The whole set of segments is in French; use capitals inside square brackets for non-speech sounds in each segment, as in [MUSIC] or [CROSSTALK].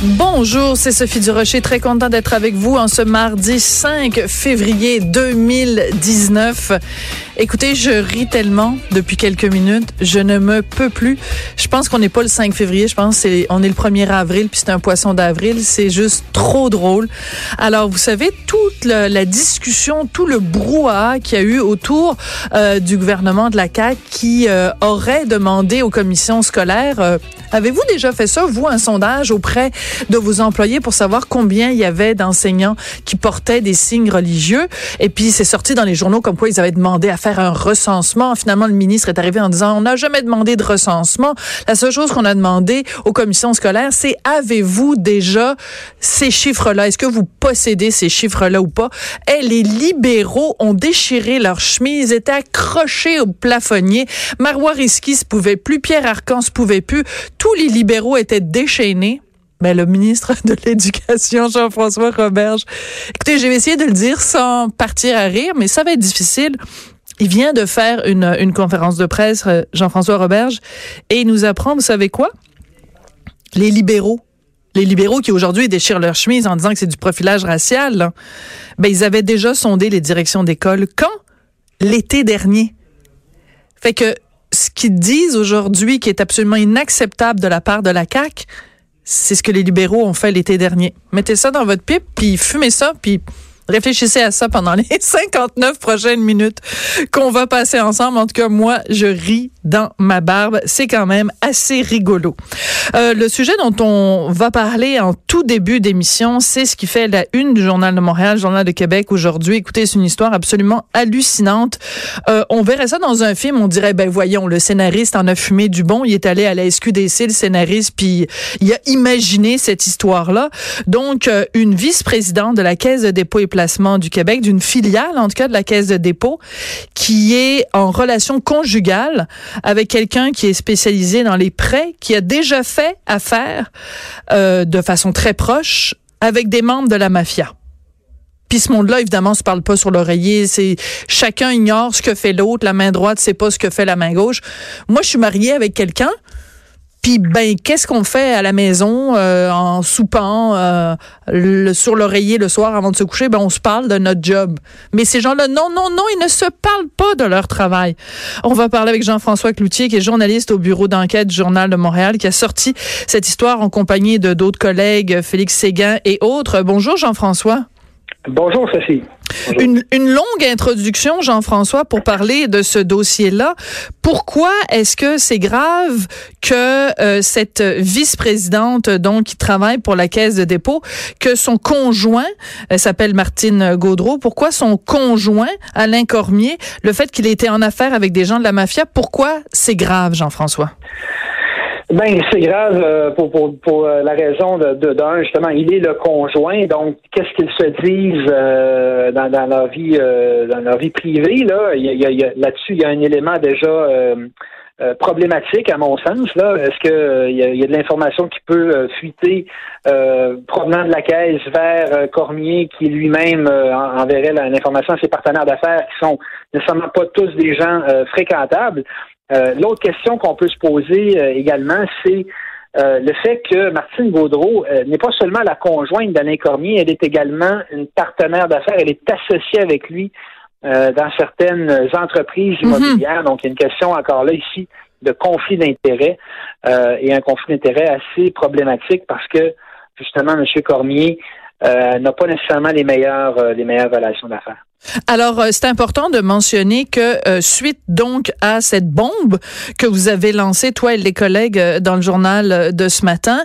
Bonjour, c'est Sophie Durocher, très content d'être avec vous en ce mardi 5 février 2019. Écoutez, je ris tellement depuis quelques minutes, je ne me peux plus. Je pense qu'on n'est pas le 5 février, je pense c'est on est le 1er avril puis c'est un poisson d'avril, c'est juste trop drôle. Alors, vous savez toute la, discussion, tout le brouhaha qu'il y a eu autour euh, du gouvernement de la CAQ qui euh, aurait demandé aux commissions scolaires euh, Avez-vous déjà fait ça, vous, un sondage auprès de vos employés pour savoir combien il y avait d'enseignants qui portaient des signes religieux? Et puis, c'est sorti dans les journaux comme quoi ils avaient demandé à faire un recensement. Finalement, le ministre est arrivé en disant, on n'a jamais demandé de recensement. La seule chose qu'on a demandé aux commissions scolaires, c'est avez-vous déjà ces chiffres-là? Est-ce que vous possédez ces chiffres-là ou pas? Et les libéraux ont déchiré leurs chemises, étaient accrochés au plafonnier. Marois Risky se pouvait plus, Pierre Arcan se pouvait plus tous les libéraux étaient déchaînés. Ben, le ministre de l'Éducation, Jean-François Roberge. Écoutez, j'ai essayé de le dire sans partir à rire, mais ça va être difficile. Il vient de faire une, une conférence de presse, euh, Jean-François Roberge, et il nous apprend, vous savez quoi? Les libéraux, les libéraux qui aujourd'hui déchirent leur chemise en disant que c'est du profilage racial, ben, ils avaient déjà sondé les directions d'école quand? L'été dernier. Fait que ce qu'ils disent aujourd'hui qui est absolument inacceptable de la part de la CAQ, c'est ce que les libéraux ont fait l'été dernier. Mettez ça dans votre pipe, puis fumez ça, puis Réfléchissez à ça pendant [LAUGHS] les 59 prochaines minutes qu'on va passer ensemble. En tout cas, moi, je ris dans ma barbe. C'est quand même assez rigolo. Euh, le sujet dont on va parler en tout début d'émission, c'est ce qui fait la une du Journal de Montréal, Journal de Québec aujourd'hui. Écoutez, c'est une histoire absolument hallucinante. Euh, on verrait ça dans un film, on dirait, ben voyons, le scénariste en a fumé du bon. Il est allé à la SQDC, le scénariste, puis il a imaginé cette histoire-là. Donc, euh, une vice-présidente de la Caisse de dépôt et du Québec, d'une filiale, en tout cas de la Caisse de dépôt, qui est en relation conjugale avec quelqu'un qui est spécialisé dans les prêts, qui a déjà fait affaire euh, de façon très proche avec des membres de la mafia. Puis ce monde-là, évidemment, se parle pas sur l'oreiller. C'est chacun ignore ce que fait l'autre. La main droite sait pas ce que fait la main gauche. Moi, je suis mariée avec quelqu'un puis ben qu'est-ce qu'on fait à la maison euh, en soupant euh, sur l'oreiller le soir avant de se coucher? Ben on se parle de notre job. Mais ces gens-là, non, non, non, ils ne se parlent pas de leur travail. On va parler avec Jean-François Cloutier, qui est journaliste au bureau d'enquête Journal de Montréal, qui a sorti cette histoire en compagnie de d'autres collègues, Félix Séguin et autres. Bonjour Jean-François. Bonjour Sophie. Une, une, longue introduction, Jean-François, pour parler de ce dossier-là. Pourquoi est-ce que c'est grave que euh, cette vice-présidente, donc, qui travaille pour la Caisse de dépôt, que son conjoint, elle s'appelle Martine Gaudreau, pourquoi son conjoint, Alain Cormier, le fait qu'il ait été en affaire avec des gens de la mafia, pourquoi c'est grave, Jean-François? Ben, c'est grave euh, pour, pour, pour euh, la raison de, d'un, justement, il est le conjoint, donc qu'est-ce qu'ils se disent euh, dans, dans leur vie dans leur vie privée, là, il y a, il y a, là-dessus, il y a un élément déjà problématique à mon sens. Là, est-ce que il y, a, il y a de l'information qui peut fuiter provenant de la caisse vers Cormier, qui lui-même enverrait l'information à ses partenaires d'affaires, qui sont nécessairement pas tous des gens fréquentables? Euh, l'autre question qu'on peut se poser euh, également, c'est euh, le fait que Martine Gaudreau n'est pas seulement la conjointe d'Alain Cormier, elle est également une partenaire d'affaires, elle est associée avec lui dans certaines entreprises mhm. immobilières. Donc, il y a une question encore là ici de conflit d'intérêts et un conflit d'intérêts assez problématique parce que justement, M. Cormier n'a pas nécessairement les meilleures les meilleures relations d'affaires. Alors, euh, c'est important de mentionner que euh, suite donc à cette bombe que vous avez lancée, toi et les collègues euh, dans le journal de ce matin,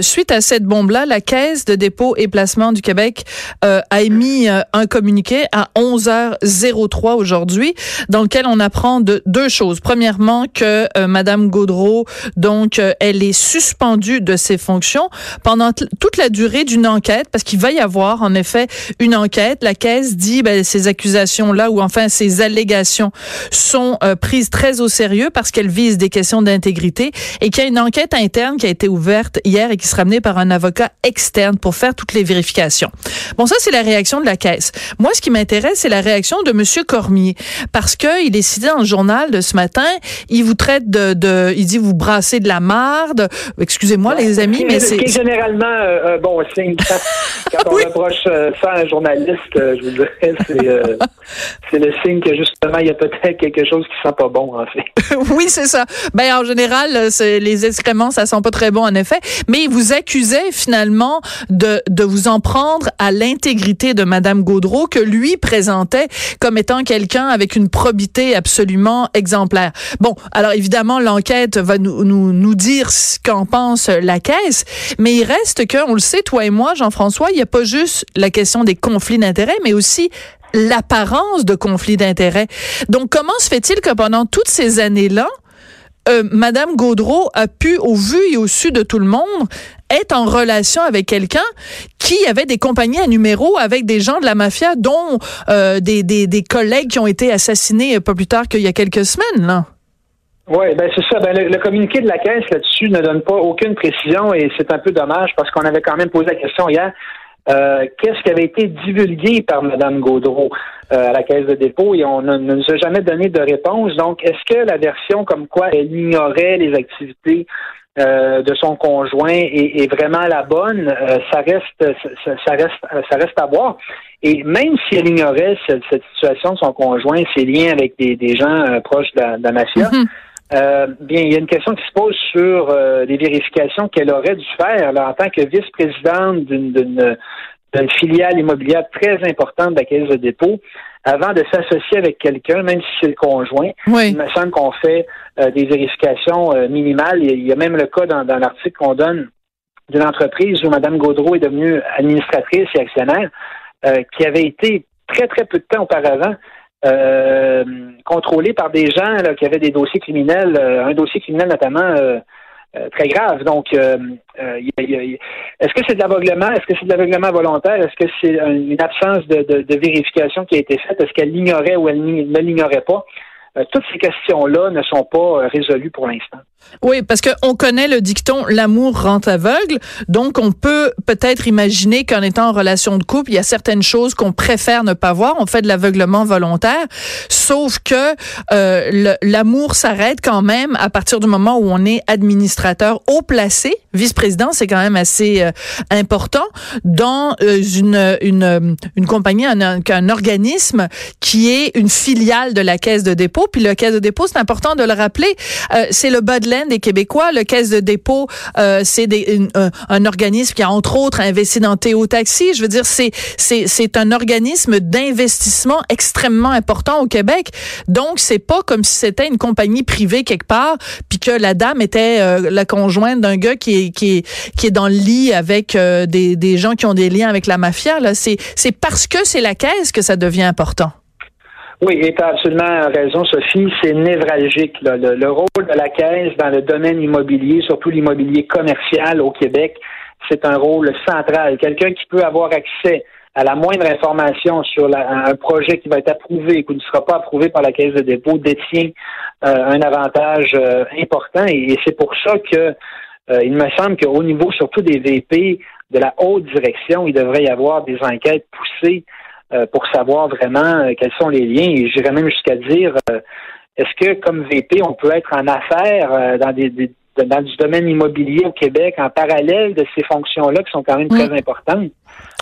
suite à cette bombe-là, la Caisse de dépôt et placement du Québec a émis un communiqué à 11h03 aujourd'hui dans lequel on apprend de deux choses. Premièrement, que Madame Gaudreau, donc, elle est suspendue de ses fonctions pendant toute la durée d'une enquête parce qu'il va y avoir en effet une enquête. La Caisse dit, ben, ces accusations-là ou enfin ces allégations sont euh, prises très au sérieux parce qu'elles visent des questions d'intégrité et qu'il y a une enquête interne qui a été ouverte hier et qui sera menée par un avocat externe pour faire toutes les vérifications. Bon, ça, c'est la réaction de la Caisse. Moi, ce qui m'intéresse, c'est la réaction de Monsieur Cormier parce que il est cité dans le journal de ce matin. Il vous traite de, de il dit vous brassez de la marde. Excusez-moi, les amis, mais c'est généralement euh, un bon signe quand, on approche euh, ça à un journaliste. Euh, je vous dirais, c'est c'est le signe que justement il y a peut-être quelque chose qui sent pas bon en fait. [LAUGHS] oui, c'est ça. Ben en général, les excréments, ça sent pas très bon en effet. Mais il vous accusait finalement de de vous en prendre à l'intégrité de Madame Gaudreau que lui présentait comme étant quelqu'un avec une probité absolument exemplaire. Bon, alors évidemment l'enquête va nous nous, nous dire ce qu'en pense la caisse, mais il reste que on le sait toi et moi Jean-François, il n'y a pas juste la question des conflits d'intérêts, mais aussi l'apparence de conflits d'intérêts. Donc, comment se fait-il que pendant toutes ces années-là, euh, Madame Gaudreau a pu, au vu et au su de tout le monde, être en relation avec quelqu'un qui avait des compagnies à numéro avec des gens de la mafia, dont euh, des, des, des, collègues qui ont été assassinés pas plus tard qu'il y a quelques semaines, là? Oui, ben c'est ça. Ben, le, communiqué de la Caisse là-dessus ne donne pas aucune précision et c'est un peu dommage parce qu'on avait quand même posé la question hier. Euh, qu'est-ce qui avait été divulgué par Mme Gaudreau euh, à la Caisse de dépôt? Et on ne, nous a jamais donné de réponse. Donc, est-ce que la version comme quoi elle ignorait les activités euh, de son conjoint est, vraiment la bonne? Ça reste, ça, reste, ça reste à voir. Et même si elle ignorait cette, situation de son conjoint, ses liens avec des, gens proches de la. Mm-hmm. Euh, bien, il y a une question qui se pose sur euh, les vérifications qu'elle aurait dû faire en tant que vice-présidente d'une filiale immobilière très importante de la Caisse de dépôt, avant de s'associer avec quelqu'un, même si c'est le conjoint. Il me semble qu'on fait euh, des vérifications minimales. Il y a même le cas dans, dans l'article qu'on donne d'une entreprise où Mme Gaudreau est devenue administratrice et actionnaire, qui avait été très, très peu de temps auparavant euh, par des gens là, qui avaient des dossiers criminels, euh, un dossier criminel notamment euh, très grave. Donc, est-ce que c'est de l'aveuglement? Est-ce que c'est de l'aveuglement volontaire? Est-ce que c'est une absence de, de, de, vérification qui a été faite? Est-ce qu'elle l'ignorait ou elle ne l'ignorait pas? toutes ces questions-là ne sont pas résolues pour l'instant. Oui, parce qu'on connaît le dicton l'amour rend aveugle, donc on peut peut-être imaginer qu'en étant en relation de couple, il y a certaines choses qu'on préfère ne pas voir. On fait de l'aveuglement volontaire, sauf que euh, l'amour s'arrête quand même à partir du moment où on est administrateur haut placé. Vice-président, c'est quand même assez euh, important dans euh, une, une, une compagnie, un, un organisme qui est une filiale de la Caisse de dépôt. Puis la Caisse de dépôt, c'est important de le rappeler, c'est le bas de des Québécois. Le Caisse de dépôt, euh, c'est un, organisme qui a entre autres investi dans Théo Taxi. Je veux dire, c'est c'est un organisme d'investissement extrêmement important au Québec. Donc c'est pas comme si c'était une compagnie privée quelque part, puis que la dame était euh, la conjointe d'un gars qui est qui est qui est dans le lit avec euh, des des gens qui ont des liens avec la mafia. Là, c'est parce que c'est la Caisse que ça devient important. Oui, et tu as absolument raison, Sophie. C'est névralgique. Le, rôle de la Caisse dans le domaine immobilier, surtout l'immobilier commercial au Québec, c'est un rôle central. Quelqu'un qui peut avoir accès à la moindre information sur un projet qui va être approuvé et qui ne sera pas approuvé par la Caisse de dépôt détient euh, un avantage euh, important. Et, c'est pour ça que euh, il me semble qu'au niveau surtout des VP de la haute direction, il devrait y avoir des enquêtes poussées euh, pour savoir vraiment euh, quels sont les liens. Et j'irais même jusqu'à dire, euh, est-ce que comme VP, on peut être en affaires dans des, dans du domaine immobilier au Québec en parallèle de ces fonctions-là qui sont quand même très importantes?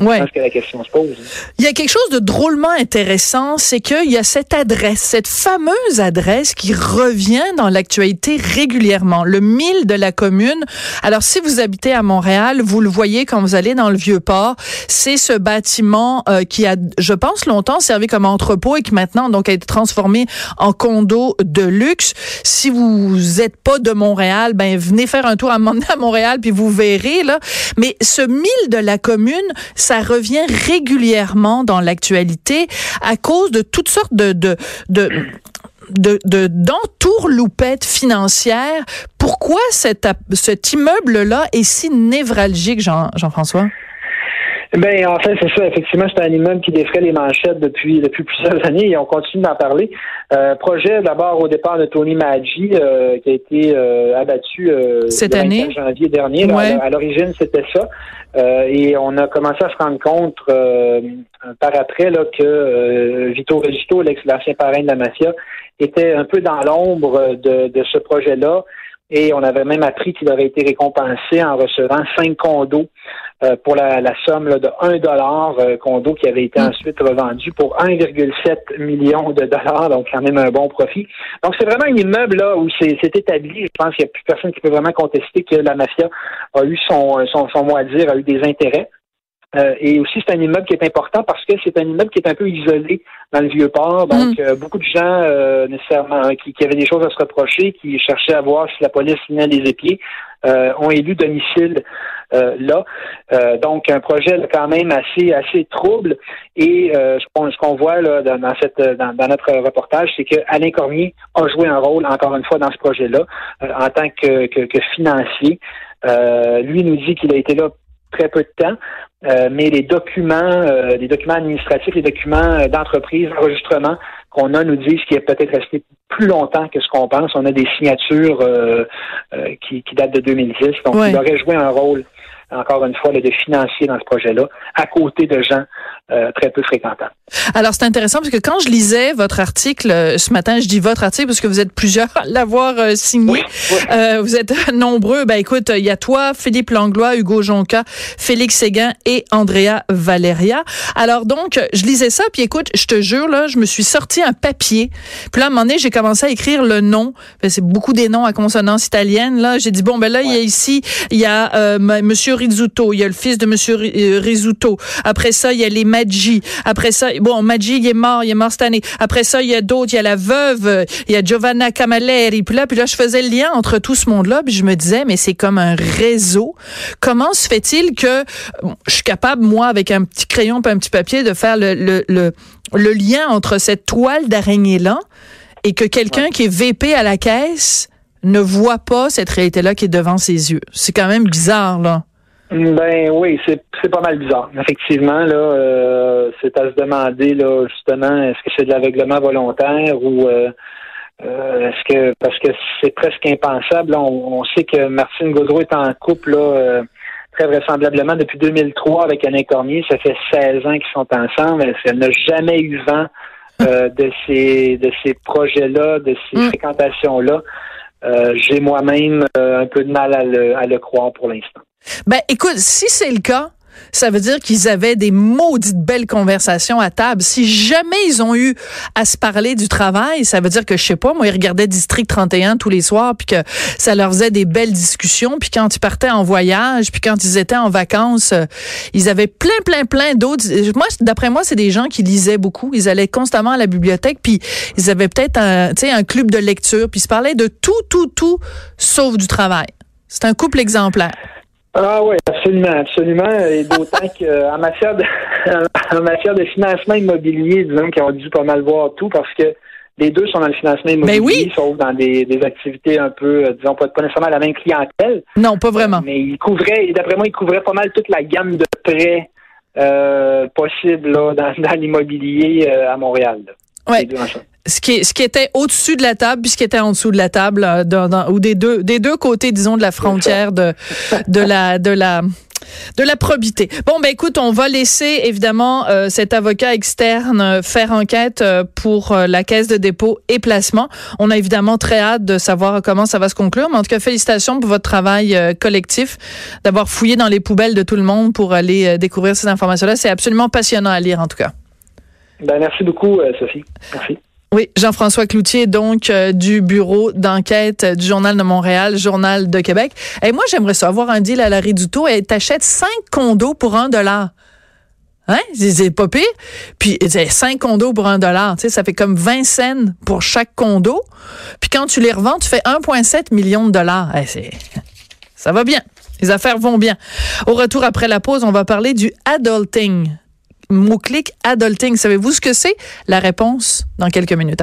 Ouais. Je pense que la question se pose. Il y a quelque chose de drôlement intéressant, c'est qu'il y a cette adresse, cette fameuse adresse qui revient dans l'actualité régulièrement, le 1000 de la commune. Alors, si vous habitez à Montréal, vous le voyez quand vous allez dans le Vieux-Port, c'est ce bâtiment euh, qui a, je pense, longtemps servi comme entrepôt et qui maintenant donc a été transformé en condo de luxe. Si vous n'êtes pas de Montréal, ben venez faire un tour à Montréal puis vous verrez là. Mais ce 1000 de la commune, ça revient régulièrement dans l'actualité à cause de toutes sortes de, de, de de financières. Pourquoi cet, cet immeuble-là est si névralgique, Jean, Jean-François? Ben en fait, c'est ça. Effectivement, c'est un immeuble qui défrait les manchettes depuis depuis plusieurs [LAUGHS] années et on continue d'en parler. Euh, projet d'abord au départ de Tony Maggi euh, qui a été euh, abattu cette année, janvier dernier. à l'origine, c'était ça. et on a commencé à se rendre compte par après là que Vito Regito, l'ex-ancien parrain de la mafia, était un peu dans l'ombre de, de ce projet-là. Et on avait même appris qu'il avait été récompensé en recevant cinq condos euh, pour la, somme de 1 dollar, euh, condo qui avait été mm. ensuite revendu pour 1,7 million de dollars, donc quand même un bon profit. Donc c'est vraiment un immeuble là où c'est établi. Je pense qu'il n'y a plus personne qui peut vraiment contester que la mafia a eu son, son, son mot à dire, a eu des intérêts. Euh, et aussi, c'est un immeuble qui est important parce que c'est un immeuble qui est un peu isolé dans le vieux port. Donc, mm. euh, beaucoup de gens, euh, nécessairement, hein, qui, avaient des choses à se reprocher, qui cherchaient à voir si la police venait les épiers, ont élu domicile là. donc, un projet quand même assez assez trouble. Et ce qu'on voit là dans, cette dans, notre reportage, c'est que Alain Cormier a joué un rôle encore une fois dans ce projet-là en tant que, que, que financier. lui nous dit qu'il a été là très peu de temps, euh, mais les documents, euh, les documents administratifs, les documents euh, d'entreprise, d'enregistrement qu'on a nous disent qu'il est peut-être resté plus longtemps que ce qu'on pense. On a des signatures qui, qui, datent de 2010, donc il aurait joué un rôle encore une fois, de financier dans ce projet-là, à côté de gens euh, très peu fréquentants. Alors, c'est intéressant parce que quand je lisais votre article euh, ce matin, je dis votre article parce que vous êtes plusieurs à l'avoir euh, signé. vous êtes [LAUGHS] nombreux. Ben écoute, il y a toi, Philippe Langlois, Hugo Jonca, Félix Séguin et Andrea Valeria. Alors donc, je lisais ça, puis écoute, je te jure, là, je me suis sorti un papier. Puis là, à un moment donné, j'ai commencé à écrire le nom. Ben, c'est beaucoup des noms à consonance italienne. Là, j'ai dit, bon, ben là, il y a ici, il y a Monsieur Rizzuto, il y a le fils de Monsieur Rizzuto. Après ça, il y a les Maggi. Après ça, bon, Maggi, il est mort, il est mort cette année. Après ça, il y a d'autres, il y a la veuve, il y a Giovanna Camilleri. Puis là, puis là, je faisais le lien entre tout ce monde-là, puis je me disais, mais c'est comme un réseau. Comment se fait-il que je suis capable, moi, avec un petit crayon et un petit papier, de faire le, le, le, le lien entre cette toile d'araignée-là et que quelqu'un qui est VP à la caisse ne voit pas cette réalité-là qui est devant ses yeux? C'est quand même bizarre, là. Ben oui, c'est pas mal bizarre. Effectivement, là, euh, c'est à se demander là justement, est-ce que c'est de l'aveuglement volontaire ou euh, euh, est-ce que parce que c'est presque impensable. on, sait que Martine Gaudreau est en couple là, très vraisemblablement depuis 2003 avec Alain Cormier. Ça fait 16 ans qu'ils sont ensemble. Elle n'a jamais eu vent de ces de ces projets-là, de ces mm. fréquentations-là? J'ai moi-même un peu de mal à le, à le croire pour l'instant. Ben, écoute, si c'est le cas, ça veut dire qu'ils avaient des maudites belles conversations à table. Si jamais ils ont eu à se parler du travail, ça veut dire que, je sais pas, moi, ils regardaient District 31 tous les soirs, puis que ça leur faisait des belles discussions, puis quand ils partaient en voyage, puis quand ils étaient en vacances, euh, ils avaient plein, plein, plein d'autres. Moi, d'après moi, c'est des gens qui lisaient beaucoup. Ils allaient constamment à la bibliothèque, puis ils avaient peut-être un, un club de lecture, puis ils se parlaient de tout, tout, tout, sauf du travail. C'est un couple exemplaire. Ah oui, absolument, absolument. Et d'autant qu'en matière de [LAUGHS] en matière de financement immobilier, disons qu'ils ont dû pas mal voir tout parce que les deux sont dans le financement ben immobilier, sauf dans des, activités un peu, euh, disons, pas, pas, nécessairement la même clientèle. Non, pas vraiment. Mais ils couvraient, d'après moi, ils couvraient pas mal toute la gamme de prêts euh, possibles dans, dans l'immobilier euh, à Montréal. Oui ce qui, était au-dessus de la table puis ce qui était en dessous de la table euh, ou des deux côtés disons de la frontière de la probité. Bon, ben écoute, on va laisser évidemment euh, cet avocat externe euh, faire enquête pour la caisse de dépôt et placement. On a évidemment très hâte de savoir comment ça va se conclure. Mais en tout cas, félicitations pour votre travail collectif, d'avoir fouillé dans les poubelles de tout le monde pour aller découvrir ces informations-là. C'est absolument passionnant à lire, en tout cas. Ben, merci beaucoup, Sophie. Merci. Oui, Jean-François Cloutier, donc euh, du bureau d'enquête du Journal de Montréal, Journal de Québec. Et moi, j'aimerais savoir un deal à la Ridouto et t'achètes cinq condos pour un dollar. Hein? C'est pas pire. Puis, cinq condos pour un dollar, tu sais, ça fait comme 20 cents pour chaque condo. Puis quand tu les revends, tu fais 1,7 million de dollars. c'est, ça va bien. Les affaires vont bien. Au retour après la pause, on va parler du adulting mot-clic adulting. Savez-vous ce que c'est? La réponse dans quelques minutes.